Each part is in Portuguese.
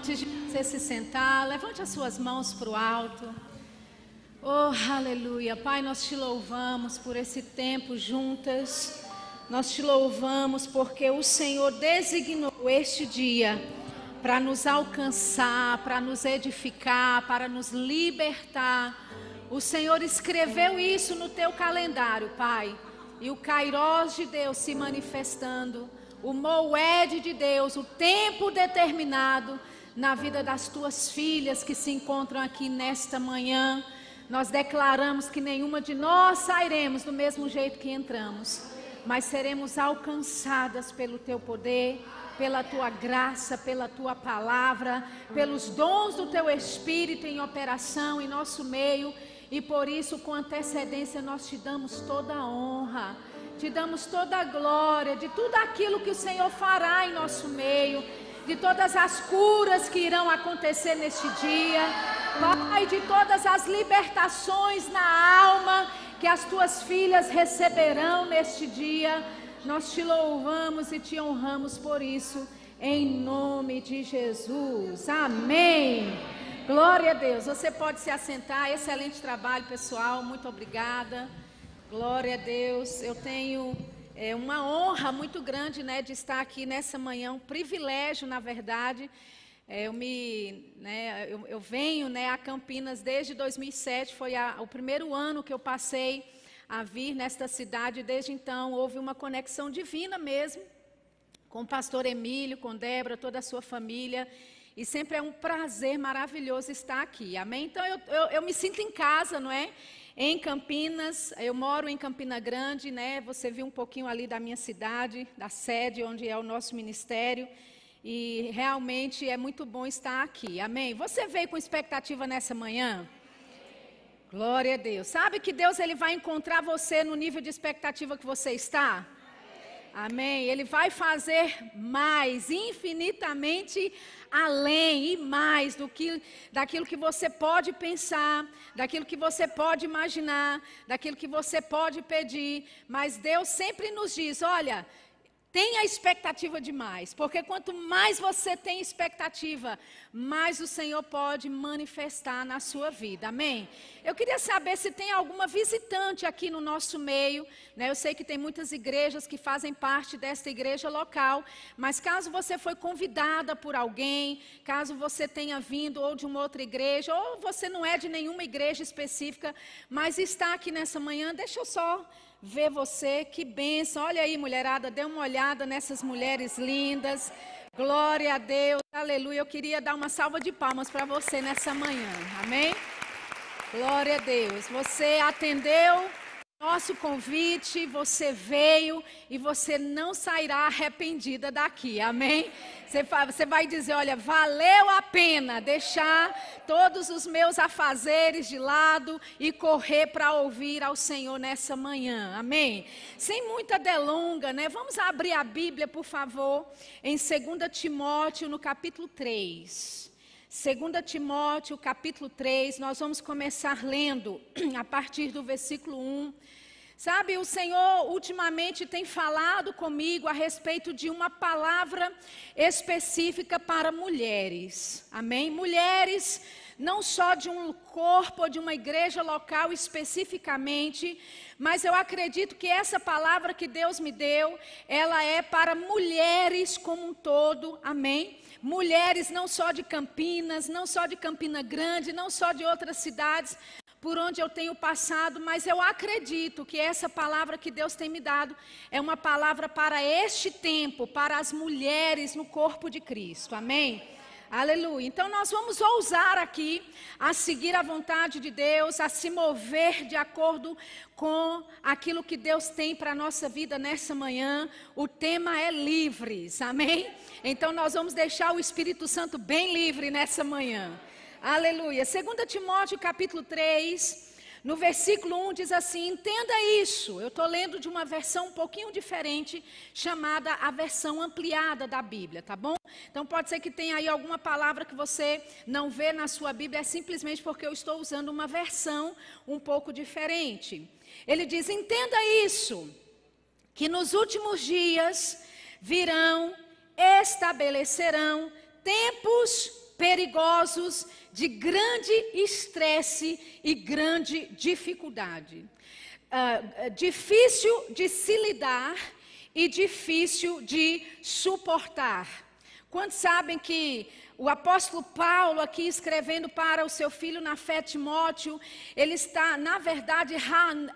antes de você se sentar, levante as suas mãos para o alto. Oh, aleluia. Pai, nós te louvamos por esse tempo juntas. Nós te louvamos porque o Senhor designou este dia para nos alcançar, para nos edificar, para nos libertar. O Senhor escreveu isso no teu calendário, Pai. E o Kairós de Deus se manifestando, o Moed de Deus, o tempo determinado na vida das tuas filhas que se encontram aqui nesta manhã. Nós declaramos que nenhuma de nós sairemos do mesmo jeito que entramos, mas seremos alcançadas pelo teu poder pela tua graça, pela tua palavra, pelos dons do teu Espírito em operação em nosso meio. E por isso, com antecedência, nós te damos toda a honra, te damos toda a glória de tudo aquilo que o Senhor fará em nosso meio, de todas as curas que irão acontecer neste dia, Pai, de todas as libertações na alma que as tuas filhas receberão neste dia. Nós te louvamos e te honramos por isso, em nome de Jesus. Amém. Glória a Deus. Você pode se assentar. Excelente trabalho, pessoal. Muito obrigada. Glória a Deus. Eu tenho é, uma honra muito grande, né, de estar aqui nessa manhã. Um privilégio, na verdade. É, eu me, né, eu, eu, venho, né, a Campinas desde 2007. Foi a, o primeiro ano que eu passei a vir nesta cidade. Desde então houve uma conexão divina mesmo com o pastor Emílio, com Débora, toda a sua família. E sempre é um prazer maravilhoso estar aqui. Amém? Então eu, eu, eu me sinto em casa, não é? Em Campinas, eu moro em Campina Grande, né? Você viu um pouquinho ali da minha cidade, da sede onde é o nosso ministério. E realmente é muito bom estar aqui. Amém? Você veio com expectativa nessa manhã? Glória a Deus. Sabe que Deus ele vai encontrar você no nível de expectativa que você está? Amém. Ele vai fazer mais, infinitamente além e mais do que daquilo que você pode pensar, daquilo que você pode imaginar, daquilo que você pode pedir. Mas Deus sempre nos diz: olha, Tenha expectativa demais, porque quanto mais você tem expectativa, mais o Senhor pode manifestar na sua vida. Amém? Eu queria saber se tem alguma visitante aqui no nosso meio. Né? Eu sei que tem muitas igrejas que fazem parte desta igreja local, mas caso você foi convidada por alguém, caso você tenha vindo ou de uma outra igreja, ou você não é de nenhuma igreja específica, mas está aqui nessa manhã, deixa eu só ver você. Que benção. Olha aí, mulherada, dê uma olhada nessas mulheres lindas. Glória a Deus. Aleluia. Eu queria dar uma salva de palmas para você nessa manhã. Amém? Glória a Deus. Você atendeu nosso convite, você veio e você não sairá arrependida daqui, amém? Você vai dizer: olha, valeu a pena deixar todos os meus afazeres de lado e correr para ouvir ao Senhor nessa manhã, amém? Sem muita delonga, né? Vamos abrir a Bíblia, por favor, em 2 Timóteo, no capítulo 3. 2 Timóteo, capítulo 3, nós vamos começar lendo a partir do versículo 1. Sabe, o Senhor ultimamente tem falado comigo a respeito de uma palavra específica para mulheres. Amém? Mulheres, não só de um corpo ou de uma igreja local especificamente, mas eu acredito que essa palavra que Deus me deu, ela é para mulheres como um todo. Amém? Mulheres não só de Campinas, não só de Campina Grande, não só de outras cidades por onde eu tenho passado, mas eu acredito que essa palavra que Deus tem me dado é uma palavra para este tempo, para as mulheres no corpo de Cristo. Amém? Aleluia. Então nós vamos ousar aqui a seguir a vontade de Deus, a se mover de acordo com aquilo que Deus tem para a nossa vida nessa manhã. O tema é livres. Amém? Então nós vamos deixar o Espírito Santo bem livre nessa manhã. Aleluia. 2 Timóteo capítulo 3. No versículo 1 diz assim: entenda isso. Eu estou lendo de uma versão um pouquinho diferente, chamada a versão ampliada da Bíblia, tá bom? Então pode ser que tenha aí alguma palavra que você não vê na sua Bíblia, é simplesmente porque eu estou usando uma versão um pouco diferente. Ele diz: entenda isso, que nos últimos dias virão, estabelecerão tempos perigosos, de grande estresse e grande dificuldade. Uh, difícil de se lidar e difícil de suportar. Quantos sabem que o apóstolo Paulo, aqui escrevendo para o seu filho na fé Timóteo, ele está, na verdade,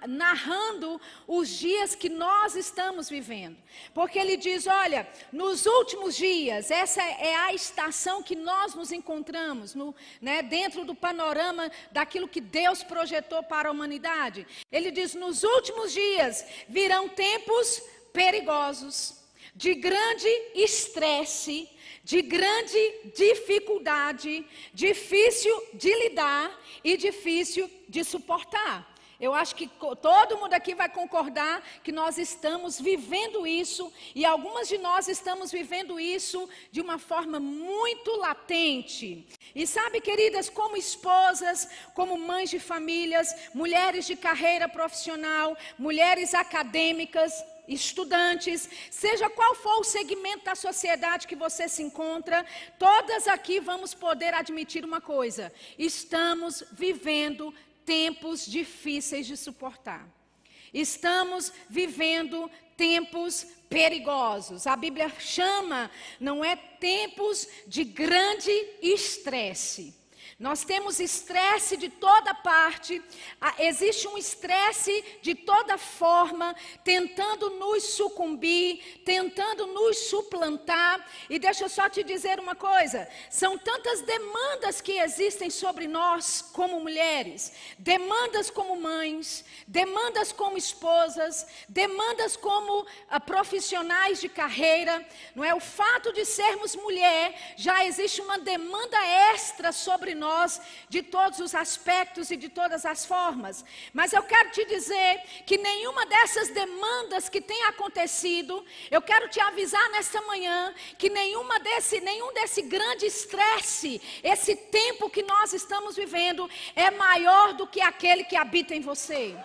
narrando os dias que nós estamos vivendo. Porque ele diz: olha, nos últimos dias, essa é a estação que nós nos encontramos, no, né, dentro do panorama daquilo que Deus projetou para a humanidade. Ele diz: nos últimos dias virão tempos perigosos, de grande estresse de grande dificuldade, difícil de lidar e difícil de suportar. Eu acho que todo mundo aqui vai concordar que nós estamos vivendo isso e algumas de nós estamos vivendo isso de uma forma muito latente. E sabe, queridas, como esposas, como mães de famílias, mulheres de carreira profissional, mulheres acadêmicas, estudantes, seja qual for o segmento da sociedade que você se encontra, todas aqui vamos poder admitir uma coisa: estamos vivendo tempos difíceis de suportar. Estamos vivendo tempos perigosos. A Bíblia chama, não é tempos de grande estresse nós temos estresse de toda parte, existe um estresse de toda forma, tentando nos sucumbir, tentando nos suplantar. E deixa eu só te dizer uma coisa: são tantas demandas que existem sobre nós como mulheres, demandas como mães, demandas como esposas, demandas como ah, profissionais de carreira. Não é o fato de sermos mulher, já existe uma demanda extra sobre nós nós de todos os aspectos e de todas as formas. Mas eu quero te dizer que nenhuma dessas demandas que tem acontecido, eu quero te avisar nesta manhã que nenhuma desse, nenhum desse grande estresse, esse tempo que nós estamos vivendo, é maior do que aquele que habita em você.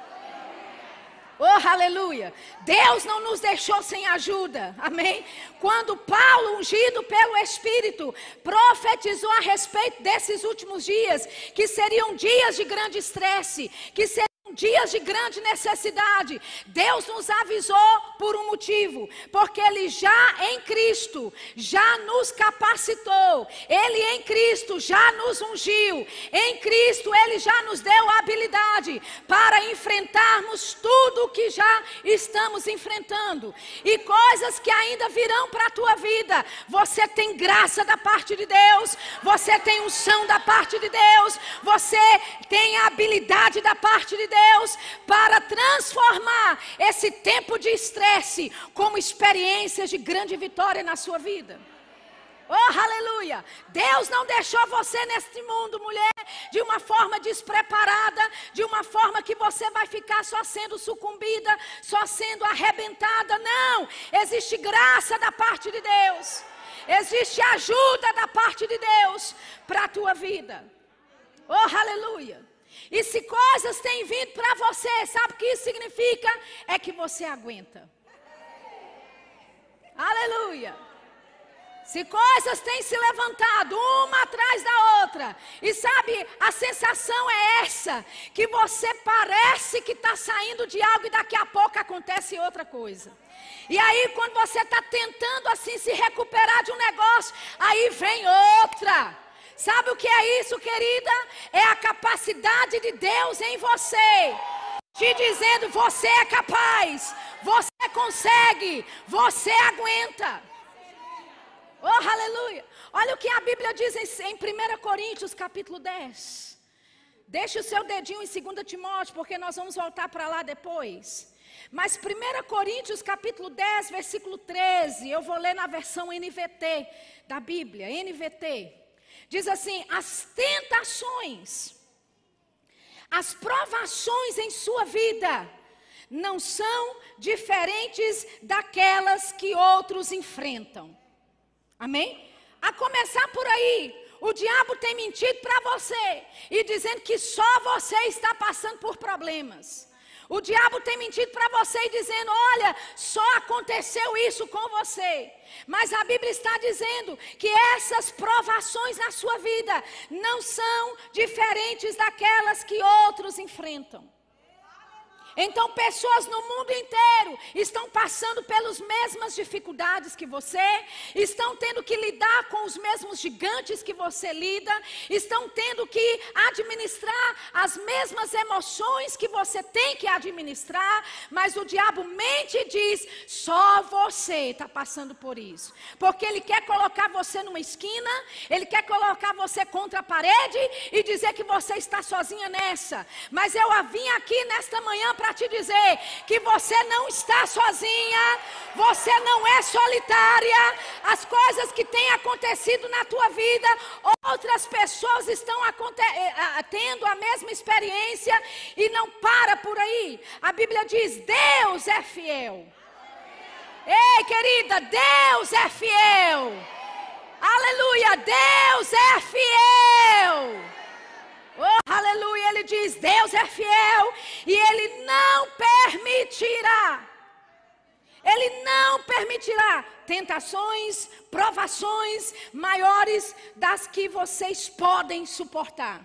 Oh, aleluia. Deus não nos deixou sem ajuda. Amém? Quando Paulo, ungido pelo Espírito, profetizou a respeito desses últimos dias, que seriam dias de grande estresse, que seriam dias de grande necessidade, Deus nos avisou por um motivo, porque Ele já em Cristo já nos capacitou, Ele em Cristo já nos ungiu, em Cristo Ele já nos deu a habilidade para enfrentarmos tudo o que já estamos enfrentando. E coisas que ainda virão para a tua vida. Você tem graça da parte de Deus, você tem unção da parte de Deus, você tem a habilidade da parte de Deus. Deus para transformar esse tempo de estresse como experiências de grande vitória na sua vida. Oh, aleluia! Deus não deixou você neste mundo, mulher, de uma forma despreparada, de uma forma que você vai ficar só sendo sucumbida, só sendo arrebentada. Não! Existe graça da parte de Deus. Existe ajuda da parte de Deus para a tua vida. Oh, aleluia! E se coisas têm vindo para você, sabe o que isso significa? É que você aguenta. Aleluia. Se coisas têm se levantado uma atrás da outra, e sabe, a sensação é essa: que você parece que está saindo de algo e daqui a pouco acontece outra coisa. E aí, quando você está tentando assim se recuperar de um negócio, aí vem outra. Sabe o que é isso, querida? É a capacidade de Deus em você. Te dizendo, você é capaz, você consegue, você aguenta. Oh, aleluia. Olha o que a Bíblia diz em 1 Coríntios, capítulo 10. Deixe o seu dedinho em 2 Timóteo, porque nós vamos voltar para lá depois. Mas 1 Coríntios capítulo 10, versículo 13, eu vou ler na versão NVT da Bíblia, NVT. Diz assim: as tentações, as provações em sua vida não são diferentes daquelas que outros enfrentam. Amém? A começar por aí, o diabo tem mentido para você e dizendo que só você está passando por problemas. O diabo tem mentido para você e dizendo: olha, só aconteceu isso com você. Mas a Bíblia está dizendo que essas provações na sua vida não são diferentes daquelas que outros enfrentam. Então, pessoas no mundo inteiro estão passando pelas mesmas dificuldades que você, estão tendo que lidar com os mesmos gigantes que você lida, estão tendo que administrar as mesmas emoções que você tem que administrar, mas o diabo mente e diz: só você está passando por isso, porque ele quer colocar você numa esquina, ele quer colocar você contra a parede e dizer que você está sozinha nessa. Mas eu vim aqui nesta manhã para para te dizer que você não está sozinha, você não é solitária. As coisas que têm acontecido na tua vida, outras pessoas estão eh, tendo a mesma experiência e não para por aí. A Bíblia diz: Deus é fiel. Ei, querida, Deus é fiel. Aleluia, Deus é fiel. Oh, aleluia, ele diz: Deus é fiel e ele não permitirá. Ele não permitirá tentações, provações maiores das que vocês podem suportar.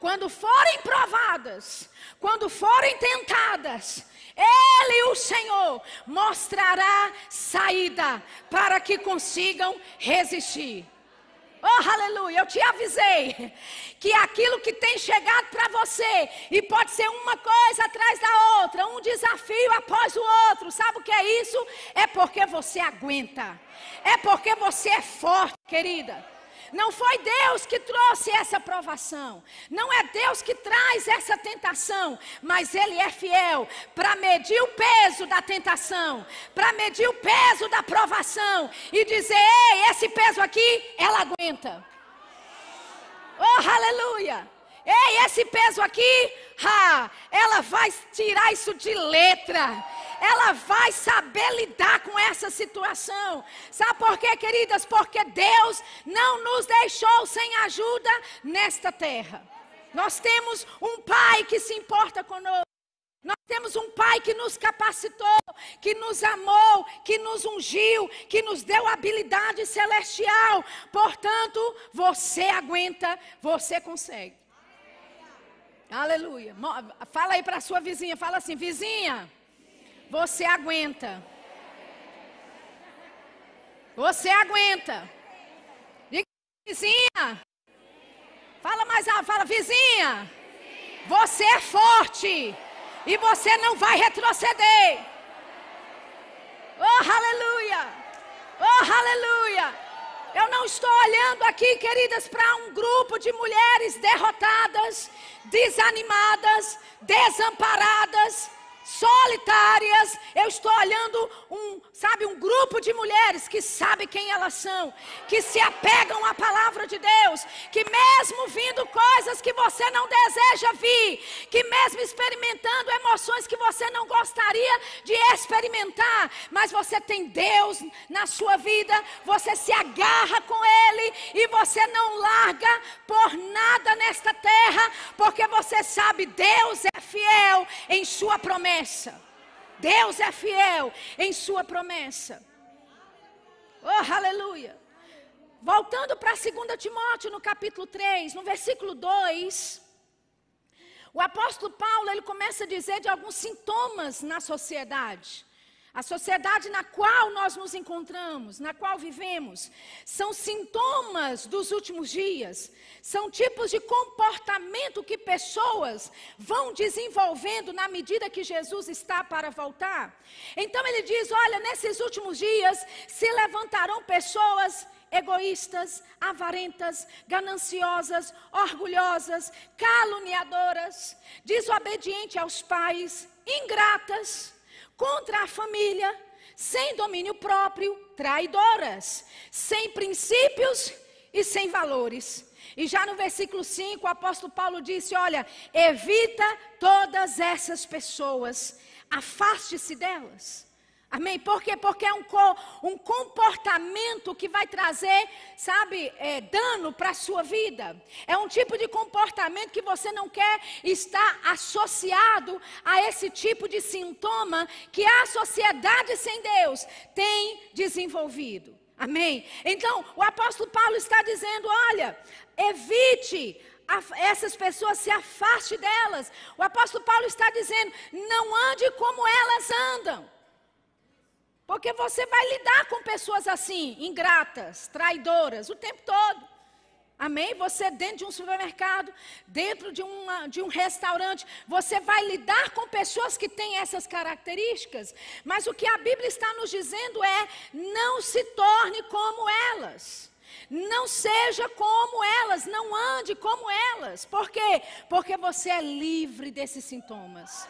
Quando forem provadas, quando forem tentadas, Ele, o Senhor, mostrará saída para que consigam resistir. Oh, aleluia, eu te avisei que aquilo que tem chegado para você, e pode ser uma coisa atrás da outra, um desafio após o outro, sabe o que é isso? É porque você aguenta, é porque você é forte, querida. Não foi Deus que trouxe essa provação. Não é Deus que traz essa tentação. Mas Ele é fiel para medir o peso da tentação, para medir o peso da provação e dizer: ei, esse peso aqui, ela aguenta. Oh, aleluia! Ei, esse peso aqui, ha, ela vai tirar isso de letra ela vai saber lidar com essa situação. Sabe por quê, queridas? Porque Deus não nos deixou sem ajuda nesta terra. Nós temos um Pai que se importa conosco. Nós temos um Pai que nos capacitou, que nos amou, que nos ungiu, que nos deu habilidade celestial. Portanto, você aguenta, você consegue. Aleluia. Fala aí para a sua vizinha, fala assim, vizinha. Você aguenta. Você aguenta. Diga, vizinha. Fala mais alto, fala, vizinha. Você é forte. E você não vai retroceder. Oh, aleluia. Oh, aleluia. Eu não estou olhando aqui, queridas, para um grupo de mulheres derrotadas, desanimadas, desamparadas solitárias. Eu estou olhando um, sabe, um grupo de mulheres que sabe quem elas são, que se apegam à palavra de Deus, que mesmo vindo coisas que você não deseja vir, que mesmo experimentando emoções que você não gostaria de experimentar, mas você tem Deus na sua vida, você se agarra com ele e você não larga por nada nesta terra, porque você sabe Deus é fiel em sua promessa promessa. Deus é fiel em sua promessa. Oh, aleluia. Voltando para 2 Timóteo, no capítulo 3, no versículo 2, o apóstolo Paulo, ele começa a dizer de alguns sintomas na sociedade. A sociedade na qual nós nos encontramos, na qual vivemos, são sintomas dos últimos dias, são tipos de comportamento que pessoas vão desenvolvendo na medida que Jesus está para voltar. Então ele diz: olha, nesses últimos dias se levantarão pessoas egoístas, avarentas, gananciosas, orgulhosas, caluniadoras, desobedientes aos pais, ingratas contra a família, sem domínio próprio, traidoras, sem princípios e sem valores. E já no versículo 5, o apóstolo Paulo disse: Olha, evita todas essas pessoas, afaste-se delas. Amém? Por quê? Porque é um, um comportamento que vai trazer, sabe, é, dano para a sua vida. É um tipo de comportamento que você não quer estar associado a esse tipo de sintoma que a sociedade sem Deus tem desenvolvido. Amém? Então, o apóstolo Paulo está dizendo: olha, evite essas pessoas, se afaste delas. O apóstolo Paulo está dizendo: não ande como elas andam. Porque você vai lidar com pessoas assim, ingratas, traidoras, o tempo todo. Amém? Você dentro de um supermercado, dentro de, uma, de um restaurante, você vai lidar com pessoas que têm essas características. Mas o que a Bíblia está nos dizendo é: não se torne como elas. Não seja como elas, não ande como elas. Por quê? Porque você é livre desses sintomas.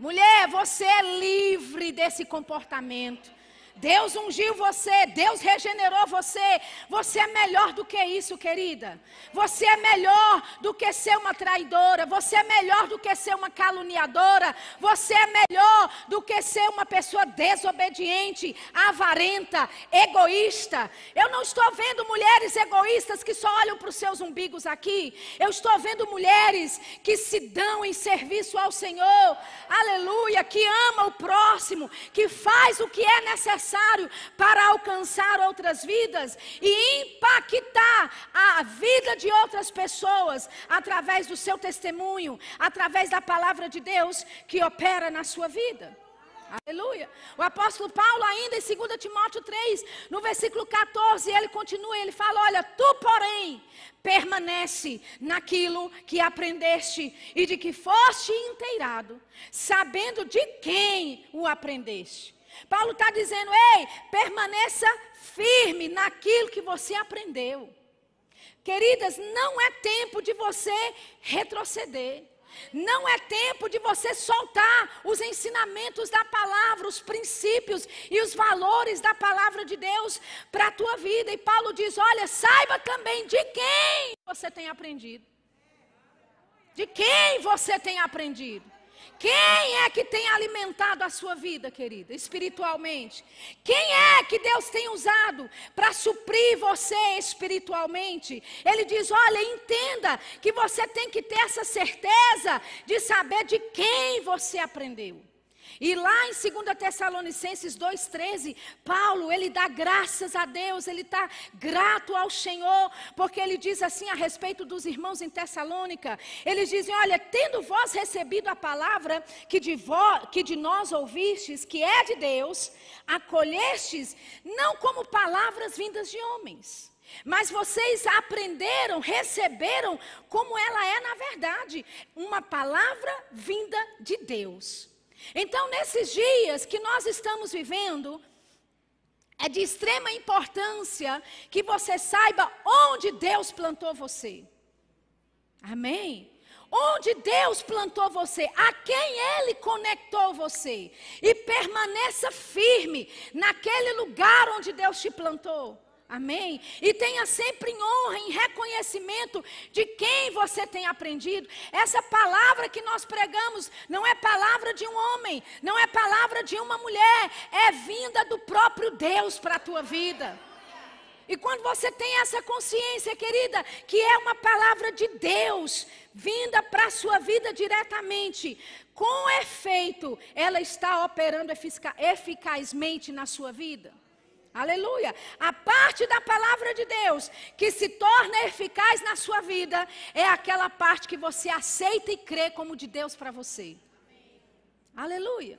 Mulher, você é livre desse comportamento. Deus ungiu você, Deus regenerou você. Você é melhor do que isso, querida. Você é melhor do que ser uma traidora. Você é melhor do que ser uma caluniadora. Você é melhor do que ser uma pessoa desobediente, avarenta, egoísta. Eu não estou vendo mulheres egoístas que só olham para os seus umbigos aqui. Eu estou vendo mulheres que se dão em serviço ao Senhor. Aleluia, que ama o próximo, que faz o que é necessário necessário para alcançar outras vidas e impactar a vida de outras pessoas através do seu testemunho, através da palavra de Deus que opera na sua vida. Aleluia. O apóstolo Paulo, ainda em 2 Timóteo 3, no versículo 14, ele continua, ele fala: Olha, tu, porém, permanece naquilo que aprendeste e de que foste inteirado, sabendo de quem o aprendeste Paulo está dizendo: ei, permaneça firme naquilo que você aprendeu. Queridas, não é tempo de você retroceder. Não é tempo de você soltar os ensinamentos da palavra, os princípios e os valores da palavra de Deus para a tua vida. E Paulo diz: olha, saiba também de quem você tem aprendido. De quem você tem aprendido. Quem é que tem alimentado a sua vida, querida, espiritualmente? Quem é que Deus tem usado para suprir você espiritualmente? Ele diz: olha, entenda que você tem que ter essa certeza de saber de quem você aprendeu. E lá em 2 Tessalonicenses 2,13, Paulo, ele dá graças a Deus, ele está grato ao Senhor, porque ele diz assim a respeito dos irmãos em Tessalônica: eles dizem, olha, tendo vós recebido a palavra que de, vós, que de nós ouvistes, que é de Deus, acolhestes, não como palavras vindas de homens. Mas vocês aprenderam, receberam como ela é na verdade, uma palavra vinda de Deus. Então, nesses dias que nós estamos vivendo, é de extrema importância que você saiba onde Deus plantou você. Amém? Onde Deus plantou você, a quem Ele conectou você. E permaneça firme naquele lugar onde Deus te plantou. Amém? E tenha sempre em honra, em reconhecimento de quem você tem aprendido. Essa palavra que nós pregamos não é palavra de um homem, não é palavra de uma mulher, é vinda do próprio Deus para a tua vida. E quando você tem essa consciência, querida, que é uma palavra de Deus, vinda para a sua vida diretamente, com efeito, ela está operando eficazmente na sua vida. Aleluia. A parte da palavra de Deus que se torna eficaz na sua vida é aquela parte que você aceita e crê como de Deus para você. Aleluia.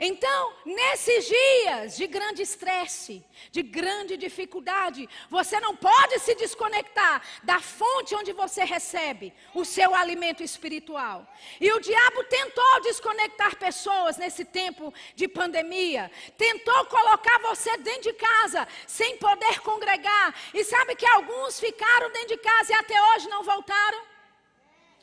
Então, nesses dias de grande estresse, de grande dificuldade, você não pode se desconectar da fonte onde você recebe o seu alimento espiritual. E o diabo tentou desconectar pessoas nesse tempo de pandemia, tentou colocar você dentro de casa sem poder congregar. E sabe que alguns ficaram dentro de casa e até hoje não voltaram?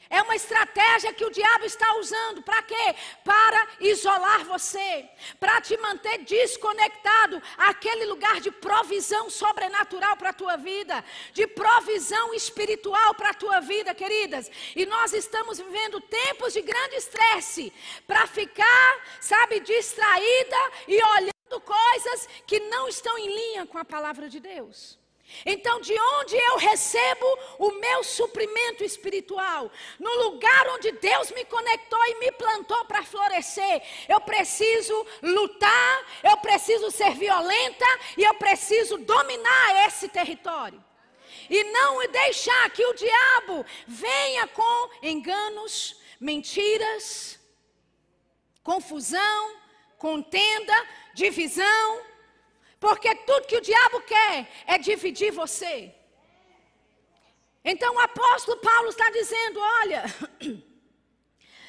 É uma estratégia que o diabo está usando. Para quê? Para isolar você. Para te manter desconectado àquele lugar de provisão sobrenatural para a tua vida. De provisão espiritual para a tua vida, queridas. E nós estamos vivendo tempos de grande estresse. Para ficar, sabe, distraída e olhando coisas que não estão em linha com a palavra de Deus. Então, de onde eu recebo o meu suprimento espiritual? No lugar onde Deus me conectou e me plantou para florescer, eu preciso lutar, eu preciso ser violenta e eu preciso dominar esse território. E não deixar que o diabo venha com enganos, mentiras, confusão, contenda, divisão porque tudo que o diabo quer é dividir você. Então o apóstolo Paulo está dizendo: olha,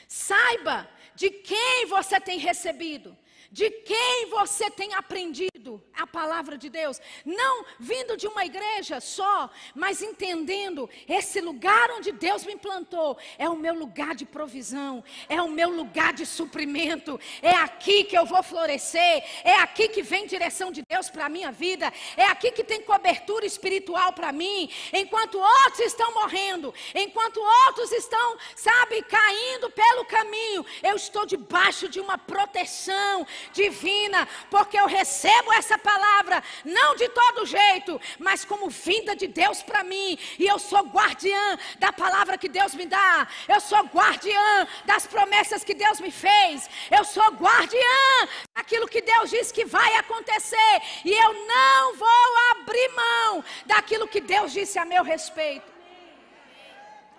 saiba de quem você tem recebido de quem você tem aprendido a palavra de Deus, não vindo de uma igreja só, mas entendendo esse lugar onde Deus me plantou é o meu lugar de provisão, é o meu lugar de suprimento, é aqui que eu vou florescer, é aqui que vem direção de Deus para a minha vida, é aqui que tem cobertura espiritual para mim, enquanto outros estão morrendo, enquanto outros estão, sabe, caindo pelo caminho, eu estou debaixo de uma proteção, divina, porque eu recebo essa palavra, não de todo jeito, mas como vinda de Deus para mim, e eu sou guardiã da palavra que Deus me dá, eu sou guardiã das promessas que Deus me fez, eu sou guardiã daquilo que Deus diz que vai acontecer, e eu não vou abrir mão daquilo que Deus disse a meu respeito.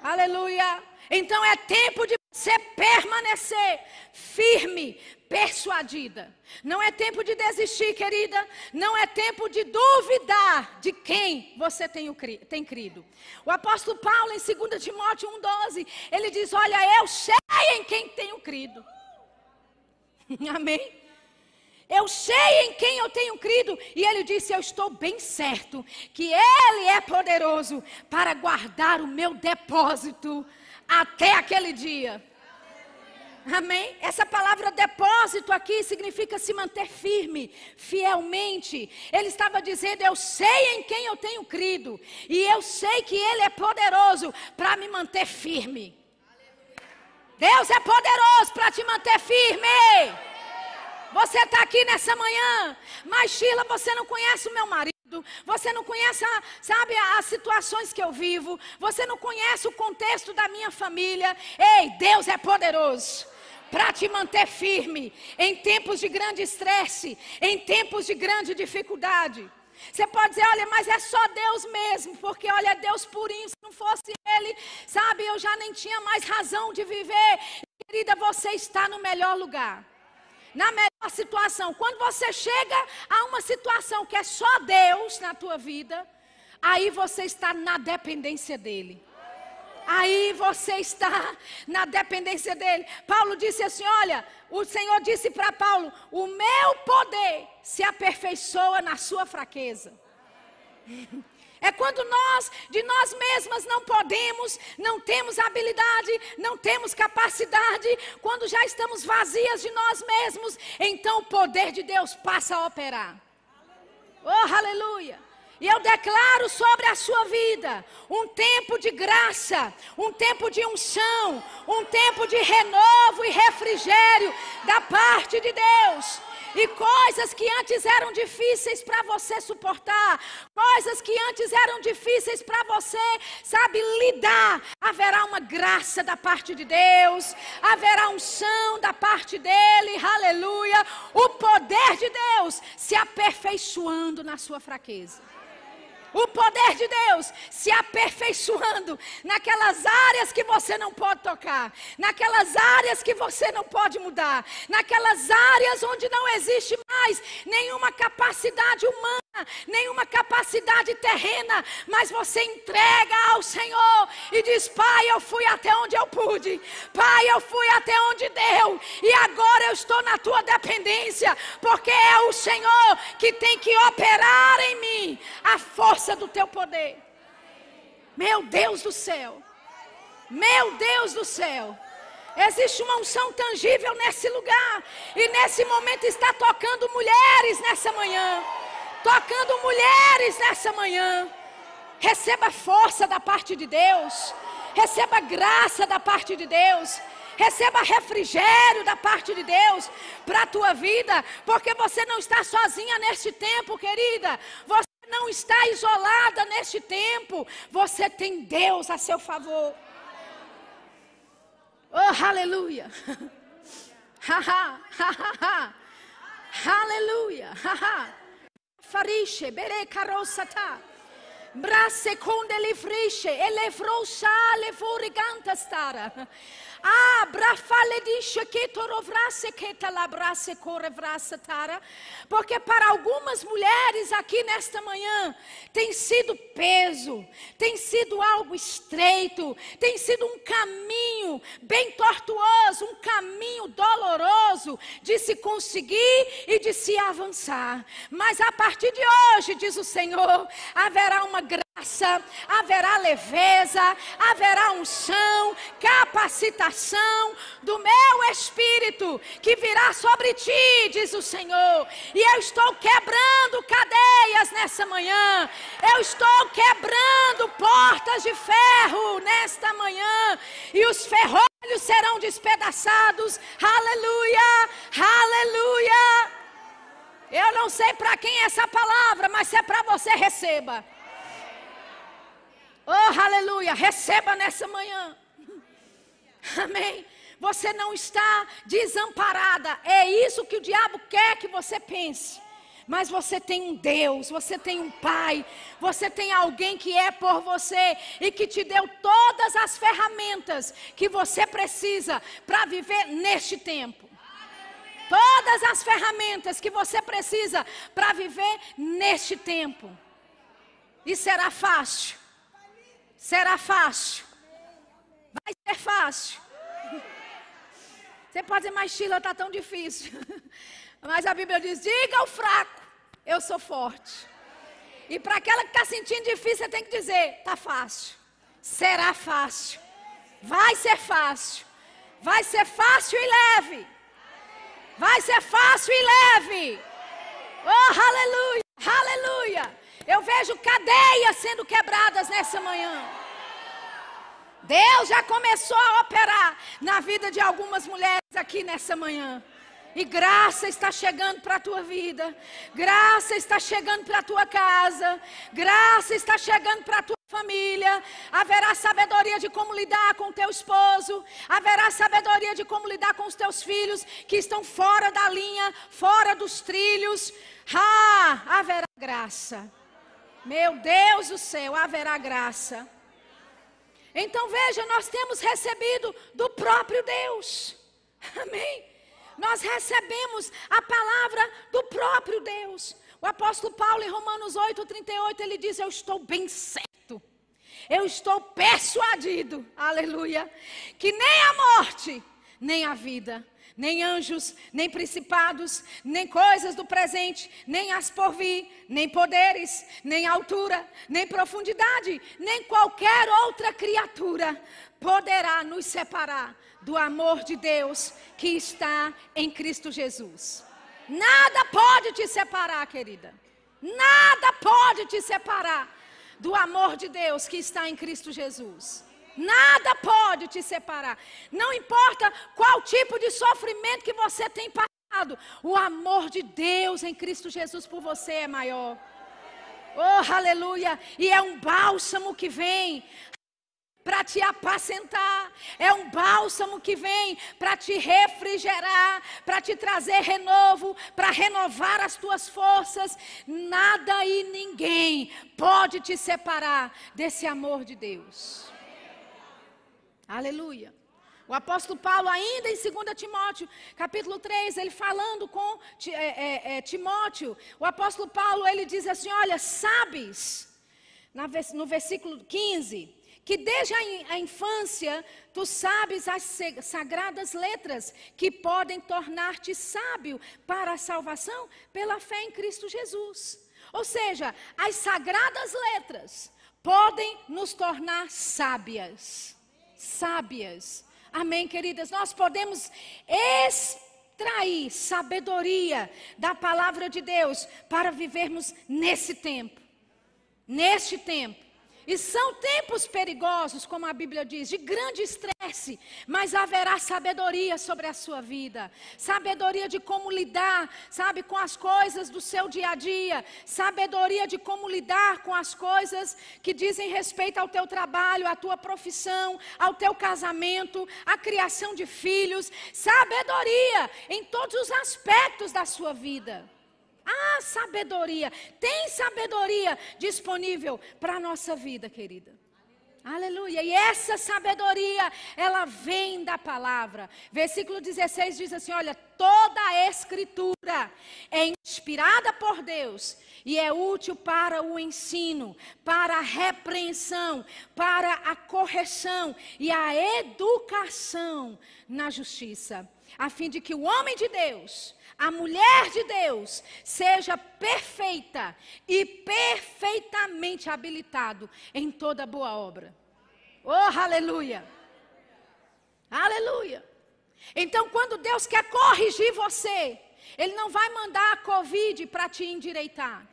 Aleluia. Então é tempo de você permanecer firme, persuadida. Não é tempo de desistir, querida. Não é tempo de duvidar de quem você tem, tem crido. O apóstolo Paulo, em 2 Timóteo 1,12, ele diz: Olha, eu sei em quem tenho crido. Amém? Eu sei em quem eu tenho crido. E ele disse: Eu estou bem certo que Ele é poderoso para guardar o meu depósito até aquele dia. Amém? Essa palavra depósito aqui significa se manter firme, fielmente. Ele estava dizendo: Eu sei em quem eu tenho crido, e eu sei que Ele é poderoso para me manter firme. Deus é poderoso para te manter firme. Você está aqui nessa manhã, mas Sheila, você não conhece o meu marido. Você não conhece, a, sabe, as situações que eu vivo. Você não conhece o contexto da minha família. Ei, Deus é poderoso para te manter firme em tempos de grande estresse, em tempos de grande dificuldade. Você pode dizer, olha, mas é só Deus mesmo, porque olha, Deus purinho, se não fosse Ele, sabe, eu já nem tinha mais razão de viver. Querida, você está no melhor lugar, na melhor situação. Quando você chega a uma situação que é só Deus na tua vida, aí você está na dependência dEle aí você está na dependência dele. Paulo disse assim: Olha, o Senhor disse para Paulo: O meu poder se aperfeiçoa na sua fraqueza. É quando nós, de nós mesmas, não podemos, não temos habilidade, não temos capacidade, quando já estamos vazias de nós mesmos, então o poder de Deus passa a operar. Oh, aleluia! E eu declaro sobre a sua vida um tempo de graça, um tempo de unção, um tempo de renovo e refrigério da parte de Deus. E coisas que antes eram difíceis para você suportar, coisas que antes eram difíceis para você, sabe, lidar, haverá uma graça da parte de Deus, haverá unção da parte dele, aleluia. O poder de Deus se aperfeiçoando na sua fraqueza o poder de Deus se aperfeiçoando naquelas áreas que você não pode tocar, naquelas áreas que você não pode mudar, naquelas áreas onde não existe mais nenhuma capacidade humana nenhuma capacidade terrena, mas você entrega ao Senhor e diz: Pai, eu fui até onde eu pude, Pai, eu fui até onde deu, e agora eu estou na tua dependência, porque é o Senhor que tem que operar em mim a força do teu poder. Meu Deus do céu. Meu Deus do céu. Existe uma unção tangível nesse lugar. E nesse momento está tocando mulheres nessa manhã. Tocando mulheres nessa manhã. Receba força da parte de Deus. Receba graça da parte de Deus. Receba refrigério da parte de Deus para a tua vida, porque você não está sozinha neste tempo, querida. Você não está isolada neste tempo. Você tem Deus a seu favor. Oh, aleluia. Aleluia. Farisce, bere carrossata. Brasse conde le frisce e le frossa le furiganta stara. Ah. Porque para algumas mulheres aqui nesta manhã tem sido peso, tem sido algo estreito, tem sido um caminho bem tortuoso, um caminho doloroso de se conseguir e de se avançar. Mas a partir de hoje, diz o Senhor, haverá uma graça, haverá leveza, haverá unção, capacitação do meu espírito que virá sobre ti, diz o Senhor. E eu estou quebrando cadeias nessa manhã, eu estou quebrando portas de ferro nesta manhã, e os ferrolhos serão despedaçados. Aleluia, aleluia. Eu não sei para quem é essa palavra, mas se é para você, receba. Oh, aleluia! Receba nessa manhã. Amém. Você não está desamparada. É isso que o diabo quer que você pense. Mas você tem um Deus, você tem um Pai, você tem alguém que é por você e que te deu todas as ferramentas que você precisa para viver neste tempo. Todas as ferramentas que você precisa para viver neste tempo. E será fácil será fácil. Vai ser fácil. Você pode dizer, mas Sheila, está tão difícil. Mas a Bíblia diz: diga ao fraco, eu sou forte. E para aquela que está sentindo difícil, você tem que dizer: está fácil. Será fácil. Vai ser fácil. Vai ser fácil e leve. Vai ser fácil e leve. Oh, aleluia, aleluia. Eu vejo cadeias sendo quebradas nessa manhã. Deus já começou a operar na vida de algumas mulheres aqui nessa manhã. E graça está chegando para a tua vida, graça está chegando para a tua casa, graça está chegando para a tua família. Haverá sabedoria de como lidar com teu esposo, haverá sabedoria de como lidar com os teus filhos que estão fora da linha, fora dos trilhos. Ah, haverá graça. Meu Deus do céu, haverá graça. Então veja, nós temos recebido do próprio Deus. Amém. Nós recebemos a palavra do próprio Deus. O apóstolo Paulo em Romanos 8:38 ele diz: "Eu estou bem certo. Eu estou persuadido, aleluia, que nem a morte, nem a vida, nem anjos, nem principados, nem coisas do presente, nem as por vir, nem poderes, nem altura, nem profundidade, nem qualquer outra criatura poderá nos separar do amor de Deus que está em Cristo Jesus. Nada pode te separar, querida. Nada pode te separar do amor de Deus que está em Cristo Jesus. Nada pode te separar. Não importa qual tipo de sofrimento que você tem passado, o amor de Deus em Cristo Jesus por você é maior. Oh, aleluia! E é um bálsamo que vem para te apacentar, é um bálsamo que vem para te refrigerar, para te trazer renovo, para renovar as tuas forças. Nada e ninguém pode te separar desse amor de Deus. Aleluia. O apóstolo Paulo, ainda em 2 Timóteo, capítulo 3, ele falando com é, é, é, Timóteo, o apóstolo Paulo, ele diz assim: Olha, sabes, no versículo 15, que desde a infância tu sabes as sagradas letras que podem tornar-te sábio para a salvação pela fé em Cristo Jesus. Ou seja, as sagradas letras podem nos tornar sábias. Sábias. Amém, queridas? Nós podemos extrair sabedoria da palavra de Deus para vivermos nesse tempo. Neste tempo. E são tempos perigosos, como a Bíblia diz, de grande estresse, mas haverá sabedoria sobre a sua vida. Sabedoria de como lidar, sabe, com as coisas do seu dia a dia. Sabedoria de como lidar com as coisas que dizem respeito ao teu trabalho, à tua profissão, ao teu casamento, à criação de filhos. Sabedoria em todos os aspectos da sua vida. Há sabedoria, tem sabedoria disponível para a nossa vida, querida. Aleluia. E essa sabedoria, ela vem da palavra. Versículo 16 diz assim: Olha, toda a escritura é inspirada por Deus e é útil para o ensino, para a repreensão, para a correção e a educação na justiça, a fim de que o homem de Deus a mulher de Deus seja perfeita e perfeitamente habilitado em toda boa obra. Oh, aleluia! Aleluia! Então, quando Deus quer corrigir você, Ele não vai mandar a Covid para te endireitar.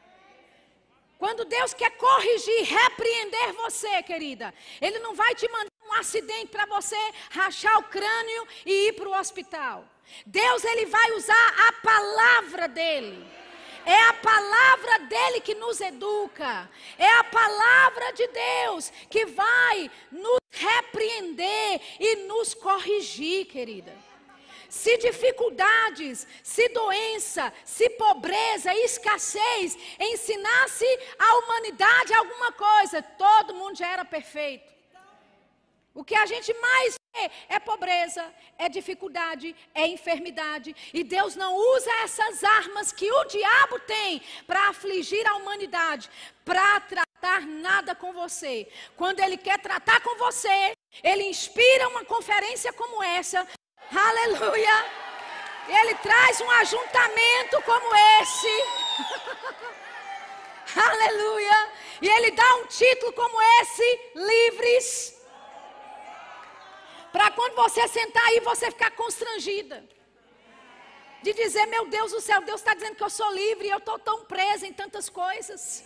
Quando Deus quer corrigir, repreender você, querida, Ele não vai te mandar um acidente para você rachar o crânio e ir para o hospital. Deus ele vai usar a palavra dele. É a palavra dele que nos educa. É a palavra de Deus que vai nos repreender e nos corrigir, querida. Se dificuldades, se doença, se pobreza, escassez ensinasse à humanidade alguma coisa, todo mundo já era perfeito. O que a gente mais é pobreza, é dificuldade, é enfermidade. E Deus não usa essas armas que o diabo tem para afligir a humanidade, para tratar nada com você. Quando ele quer tratar com você, ele inspira uma conferência como essa. Aleluia! Ele traz um ajuntamento como esse. Aleluia! E ele dá um título como esse: Livres você sentar aí, você ficar constrangida. De dizer, meu Deus do céu, Deus está dizendo que eu sou livre e eu estou tão presa em tantas coisas.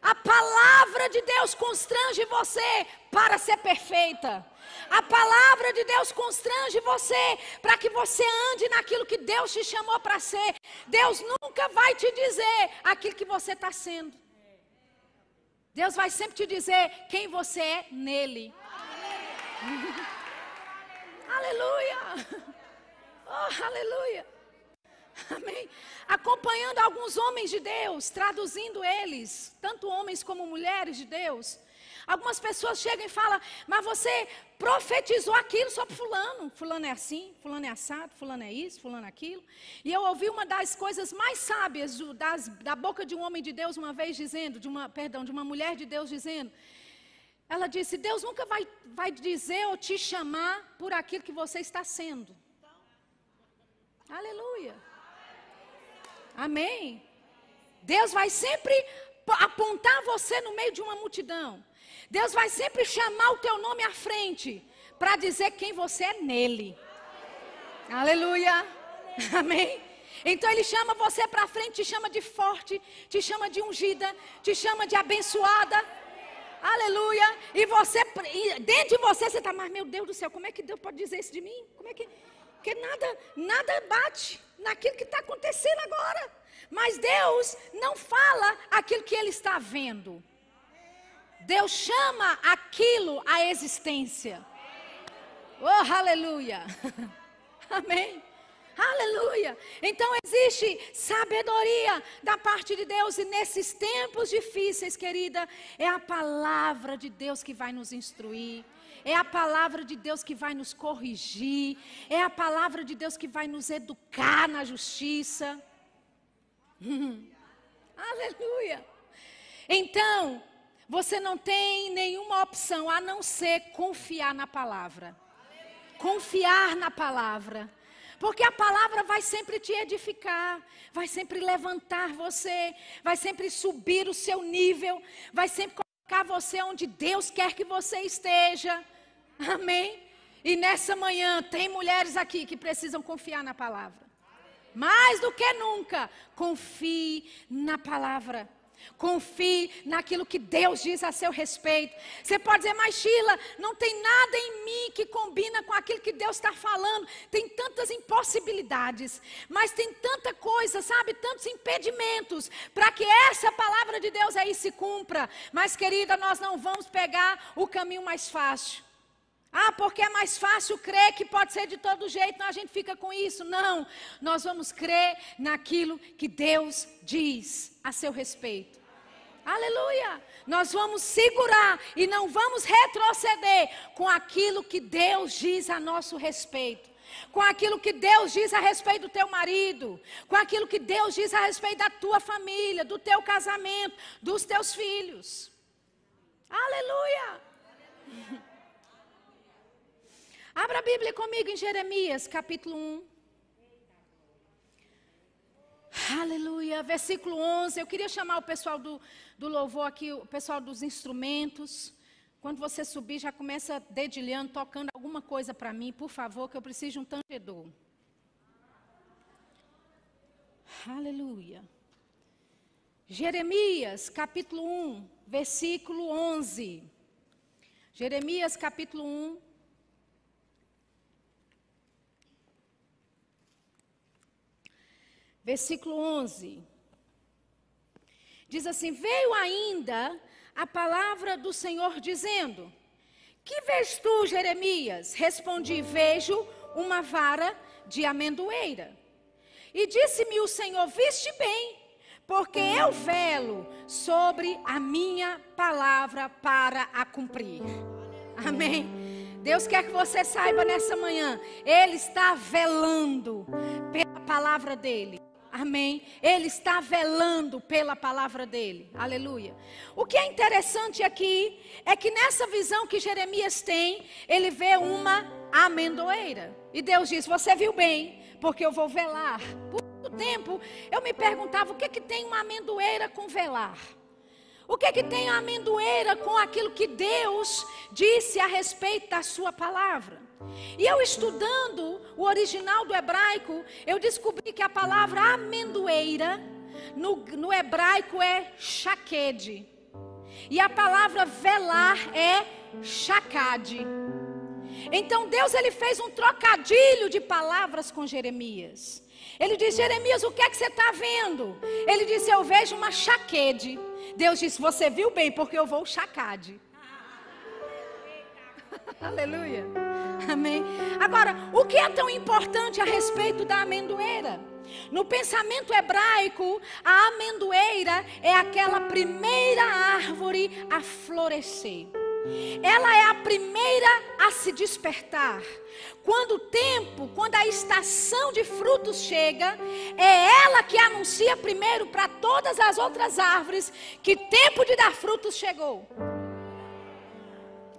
A palavra de Deus constrange você para ser perfeita. A palavra de Deus constrange você para que você ande naquilo que Deus te chamou para ser. Deus nunca vai te dizer aquilo que você está sendo. Deus vai sempre te dizer quem você é nele. Aleluia! Oh, aleluia! Amém. Acompanhando alguns homens de Deus, traduzindo eles, tanto homens como mulheres de Deus. Algumas pessoas chegam e falam, mas você profetizou aquilo sobre fulano. Fulano é assim, fulano é assado, fulano é isso, fulano é aquilo. E eu ouvi uma das coisas mais sábias do, das, da boca de um homem de Deus uma vez dizendo, de uma, perdão, de uma mulher de Deus dizendo, ela disse: Deus nunca vai, vai dizer ou te chamar por aquilo que você está sendo. Aleluia. Amém. Deus vai sempre apontar você no meio de uma multidão. Deus vai sempre chamar o teu nome à frente para dizer quem você é nele. Aleluia. Amém. Então ele chama você para frente, te chama de forte, te chama de ungida, te chama de abençoada. Aleluia. E você, dentro de você, você está, mas meu Deus do céu, como é que Deus pode dizer isso de mim? Como é que. Porque nada, nada bate naquilo que está acontecendo agora. Mas Deus não fala aquilo que Ele está vendo. Deus chama aquilo à existência. Oh, aleluia. Amém. Aleluia! Então existe sabedoria da parte de Deus, e nesses tempos difíceis, querida, é a palavra de Deus que vai nos instruir. É a palavra de Deus que vai nos corrigir. É a palavra de Deus que vai nos educar na justiça. Aleluia! Então, você não tem nenhuma opção a não ser confiar na palavra. Confiar na palavra. Porque a palavra vai sempre te edificar, vai sempre levantar você, vai sempre subir o seu nível, vai sempre colocar você onde Deus quer que você esteja. Amém? E nessa manhã tem mulheres aqui que precisam confiar na palavra. Mais do que nunca, confie na palavra. Confie naquilo que Deus diz a seu respeito. Você pode dizer, mas Sheila, não tem nada em mim que combina com aquilo que Deus está falando. Tem tantas impossibilidades, mas tem tanta coisa, sabe? Tantos impedimentos para que essa palavra de Deus aí se cumpra. Mas, querida, nós não vamos pegar o caminho mais fácil. Ah, porque é mais fácil crer que pode ser de todo jeito, então a gente fica com isso. Não, nós vamos crer naquilo que Deus diz a seu respeito. Aleluia! Nós vamos segurar e não vamos retroceder com aquilo que Deus diz a nosso respeito. Com aquilo que Deus diz a respeito do teu marido, com aquilo que Deus diz a respeito da tua família, do teu casamento, dos teus filhos. Aleluia! Abra a Bíblia comigo em Jeremias, capítulo 1. Aleluia, versículo 11. Eu queria chamar o pessoal do, do louvor aqui, o pessoal dos instrumentos. Quando você subir, já começa dedilhando, tocando alguma coisa para mim, por favor, que eu preciso de um tangedor. Aleluia. Jeremias, capítulo 1, versículo 11. Jeremias, capítulo 1, versículo 11. Diz assim: Veio ainda a palavra do Senhor dizendo: Que vês tu, Jeremias? Respondi: Vejo uma vara de amendoeira. E disse-me o Senhor: Viste bem, porque eu velo sobre a minha palavra para a cumprir. Amém. Deus quer que você saiba nessa manhã, Ele está velando pela palavra dele. Amém. Ele está velando pela palavra dele. Aleluia. O que é interessante aqui é que nessa visão que Jeremias tem, ele vê uma amendoeira. E Deus diz: Você viu bem, porque eu vou velar. Por muito tempo eu me perguntava o que, que tem uma amendoeira com velar. O que, que tem a amendoeira com aquilo que Deus disse a respeito da sua palavra? E eu estudando o original do hebraico, eu descobri que a palavra amendoeira no, no hebraico é shaked. E a palavra velar é shakad. Então Deus ele fez um trocadilho de palavras com Jeremias. Ele disse: Jeremias, o que é que você está vendo? Ele disse: Eu vejo uma chaquede. Deus disse: Você viu bem, porque eu vou chacade. Aleluia. Amém. Agora, o que é tão importante a respeito da amendoeira? No pensamento hebraico, a amendoeira é aquela primeira árvore a florescer. Ela é a primeira a se despertar. Quando o tempo, quando a estação de frutos chega, é ela que anuncia primeiro para todas as outras árvores que tempo de dar frutos chegou.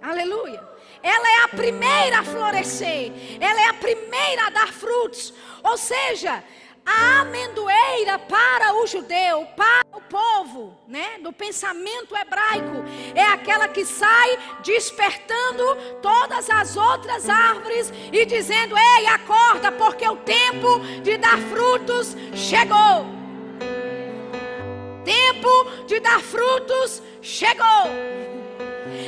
Aleluia. Ela é a primeira a florescer, ela é a primeira a dar frutos. Ou seja, a amendoeira para o judeu, para o povo, né, do pensamento hebraico, é aquela que sai despertando todas as outras árvores e dizendo: "Ei, acorda, porque o tempo de dar frutos chegou." Tempo de dar frutos chegou.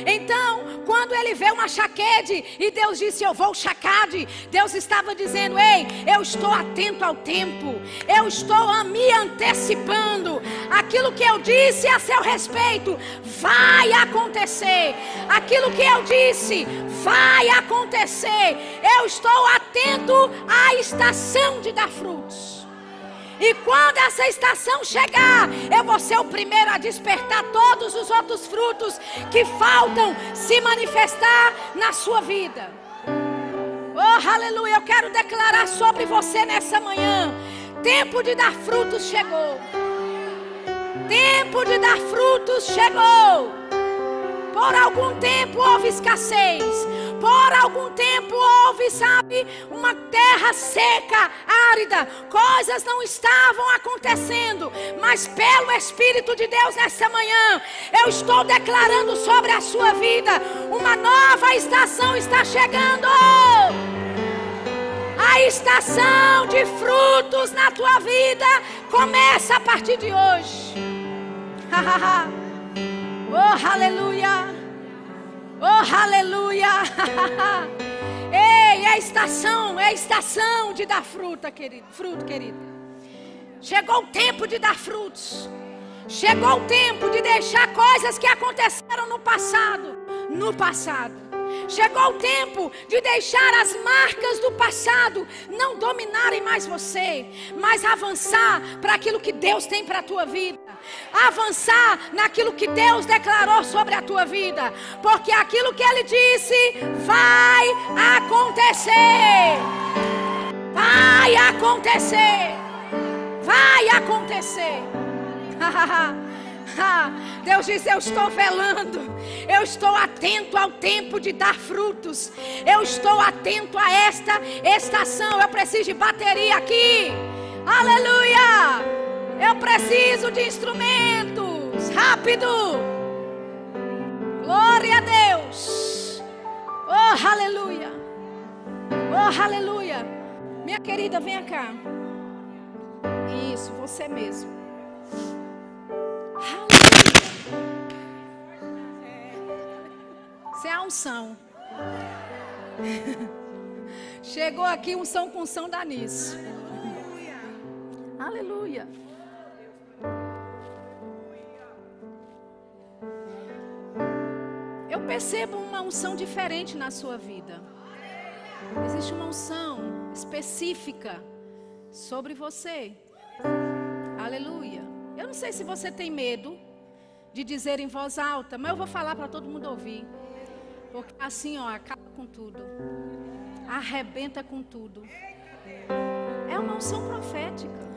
Então, quando ele vê uma chaquede e Deus disse: Eu vou chacade, Deus estava dizendo: Ei, eu estou atento ao tempo, eu estou me antecipando. Aquilo que eu disse a seu respeito vai acontecer. Aquilo que eu disse vai acontecer. Eu estou atento à estação de dar frutos. E quando essa estação chegar, eu vou ser o primeiro a despertar todos os outros frutos que faltam se manifestar na sua vida. Oh, aleluia! Eu quero declarar sobre você nessa manhã: tempo de dar frutos chegou. Tempo de dar frutos chegou. Por algum tempo houve escassez. Por algum tempo houve sabe, uma terra seca, árida, coisas não estavam acontecendo, mas pelo Espírito de Deus nessa manhã, eu estou declarando sobre a sua vida: uma nova estação está chegando. A estação de frutos na tua vida começa a partir de hoje. oh, aleluia! Oh, aleluia! Ei, é a estação, é a estação de dar fruta, querido, fruto, querido. Chegou o tempo de dar frutos. Chegou o tempo de deixar coisas que aconteceram no passado, no passado. Chegou o tempo de deixar as marcas do passado não dominarem mais você, mas avançar para aquilo que Deus tem para a tua vida. Avançar naquilo que Deus declarou sobre a tua vida, porque aquilo que Ele disse vai acontecer. Vai acontecer. Vai acontecer. Deus diz: Eu estou velando, eu estou atento ao tempo de dar frutos, eu estou atento a esta estação. Eu preciso de bateria aqui, aleluia! Eu preciso de instrumentos, rápido, glória a Deus, oh aleluia, oh aleluia. Minha querida, venha cá. Isso, você mesmo. É a unção. Chegou aqui unção com unção da nisso. Aleluia. Eu percebo uma unção diferente na sua vida. Existe uma unção específica sobre você. Aleluia. Eu não sei se você tem medo de dizer em voz alta, mas eu vou falar para todo mundo ouvir. Porque assim, ó, acaba com tudo. Arrebenta com tudo. É uma unção profética.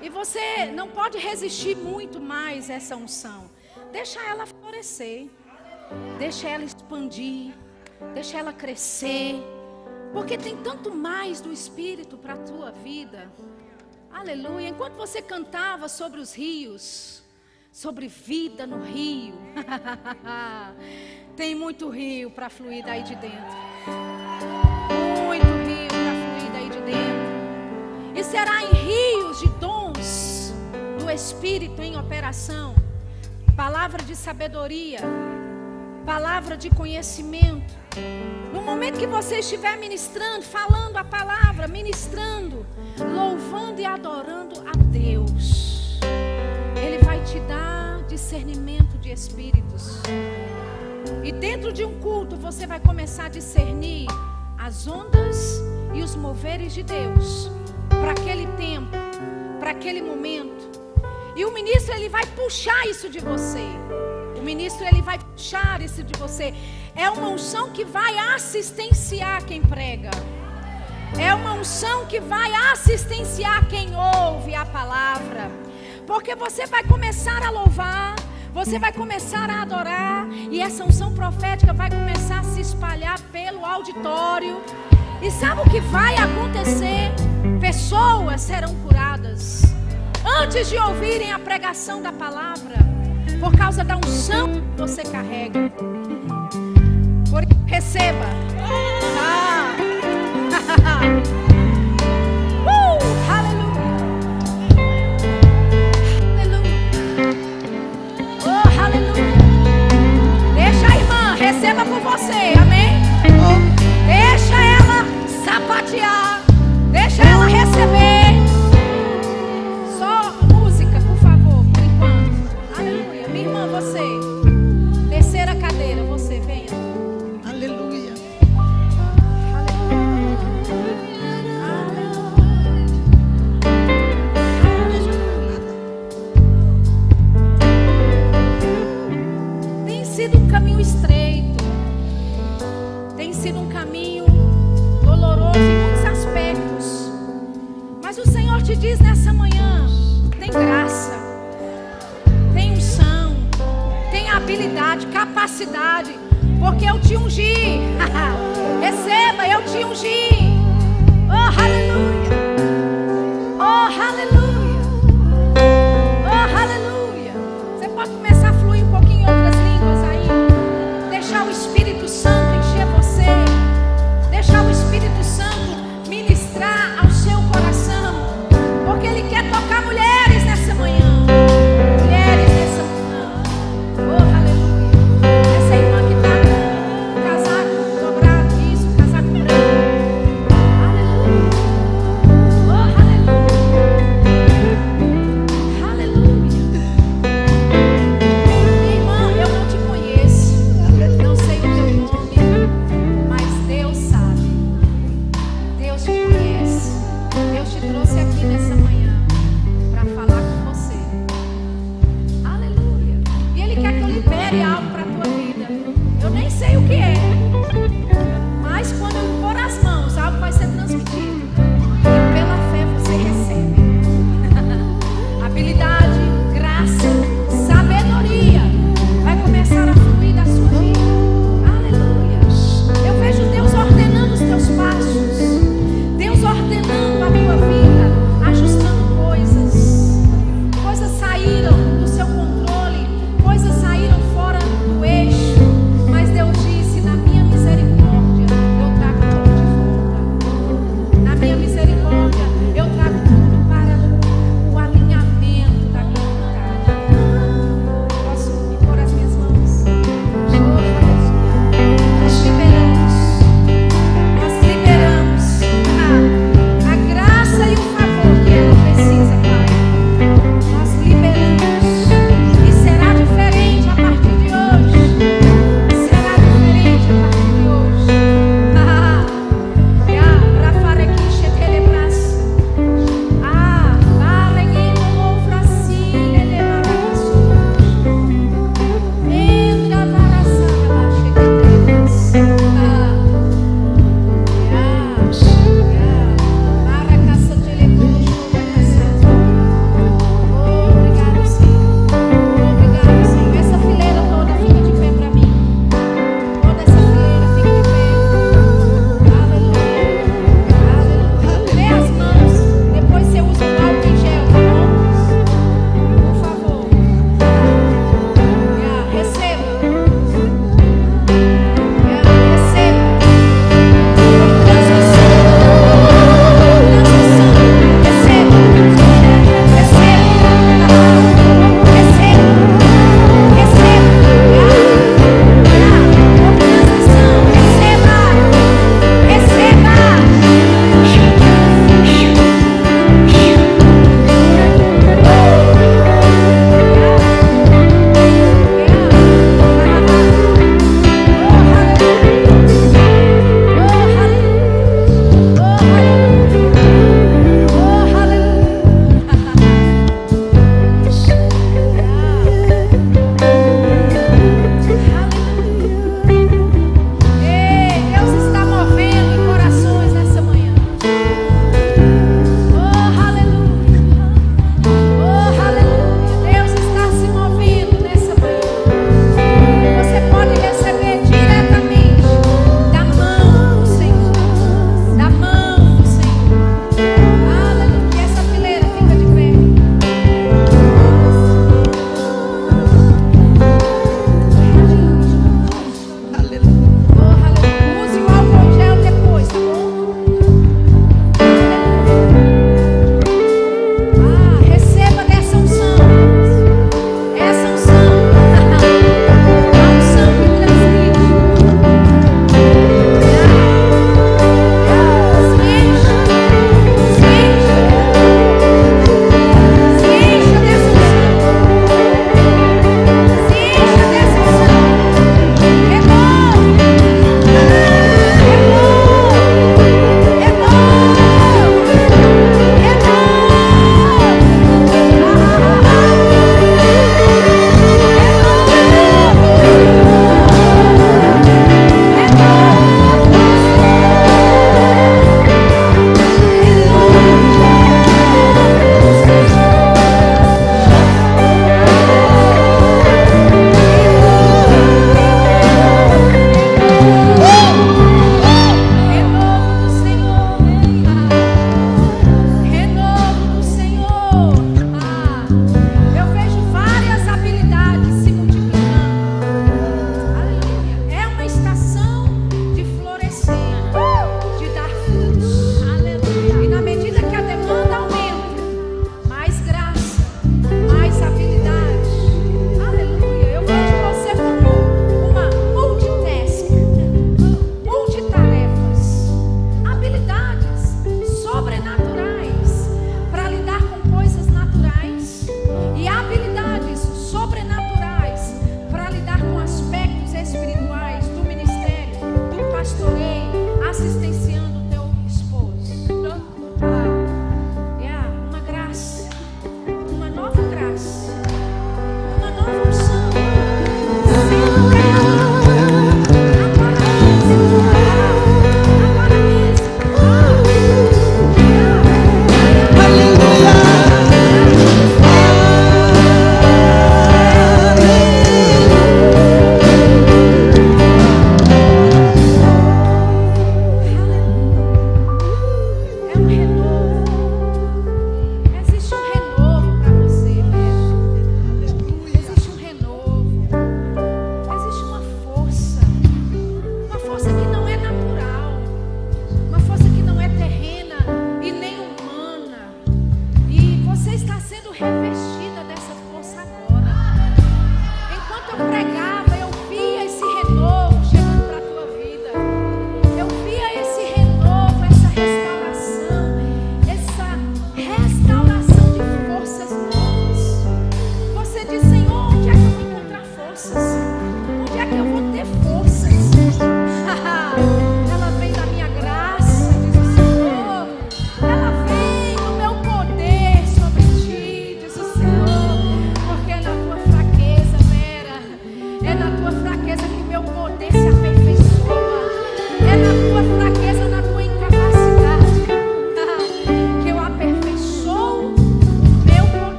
E você não pode resistir muito mais essa unção. Deixa ela florescer. Deixa ela expandir. Deixa ela crescer. Porque tem tanto mais do Espírito para a tua vida. Aleluia. Enquanto você cantava sobre os rios, sobre vida no rio, tem muito rio para fluir daí de dentro. Muito rio para fluir daí de dentro. E será em rios de dons do Espírito em operação palavra de sabedoria, palavra de conhecimento. No momento que você estiver ministrando, falando a palavra, ministrando, louvando e adorando a Deus, Ele vai te dar discernimento de espíritos. E dentro de um culto você vai começar a discernir as ondas e os moveres de Deus para aquele tempo, para aquele momento. E o ministro ele vai puxar isso de você. O ministro ele vai puxar isso de você. É uma unção que vai assistenciar quem prega. É uma unção que vai assistenciar quem ouve a palavra. Porque você vai começar a louvar, você vai começar a adorar, e essa unção profética vai começar a se espalhar pelo auditório. E sabe o que vai acontecer? Pessoas serão curadas antes de ouvirem a pregação da palavra, por causa da unção que você carrega. Por, receba. Ah.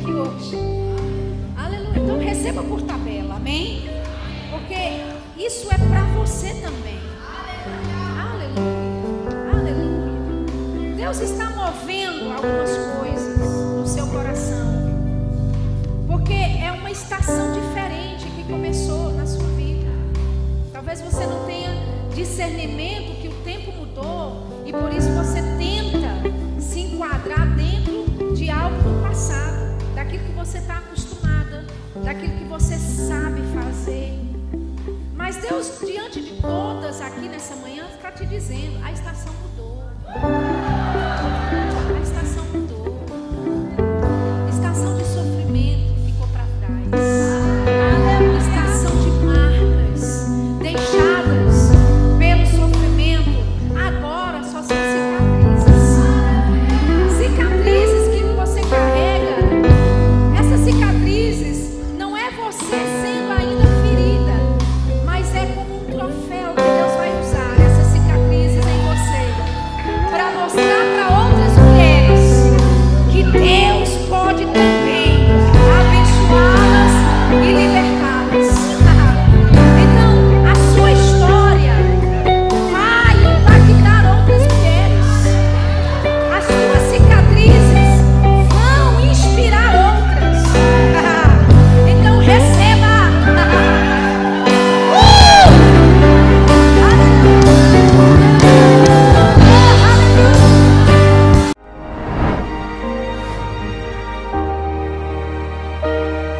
aqui hoje. Aleluia. Então receba por tabela, amém? Porque isso é para você também. Aleluia. Aleluia. Deus está movendo algumas coisas no seu coração. Porque é uma estação diferente que começou na sua vida. Talvez você não tenha discernimento que o tempo mudou e por isso você tem Mas Deus, diante de todas aqui nessa manhã, está te dizendo: a estação mudou.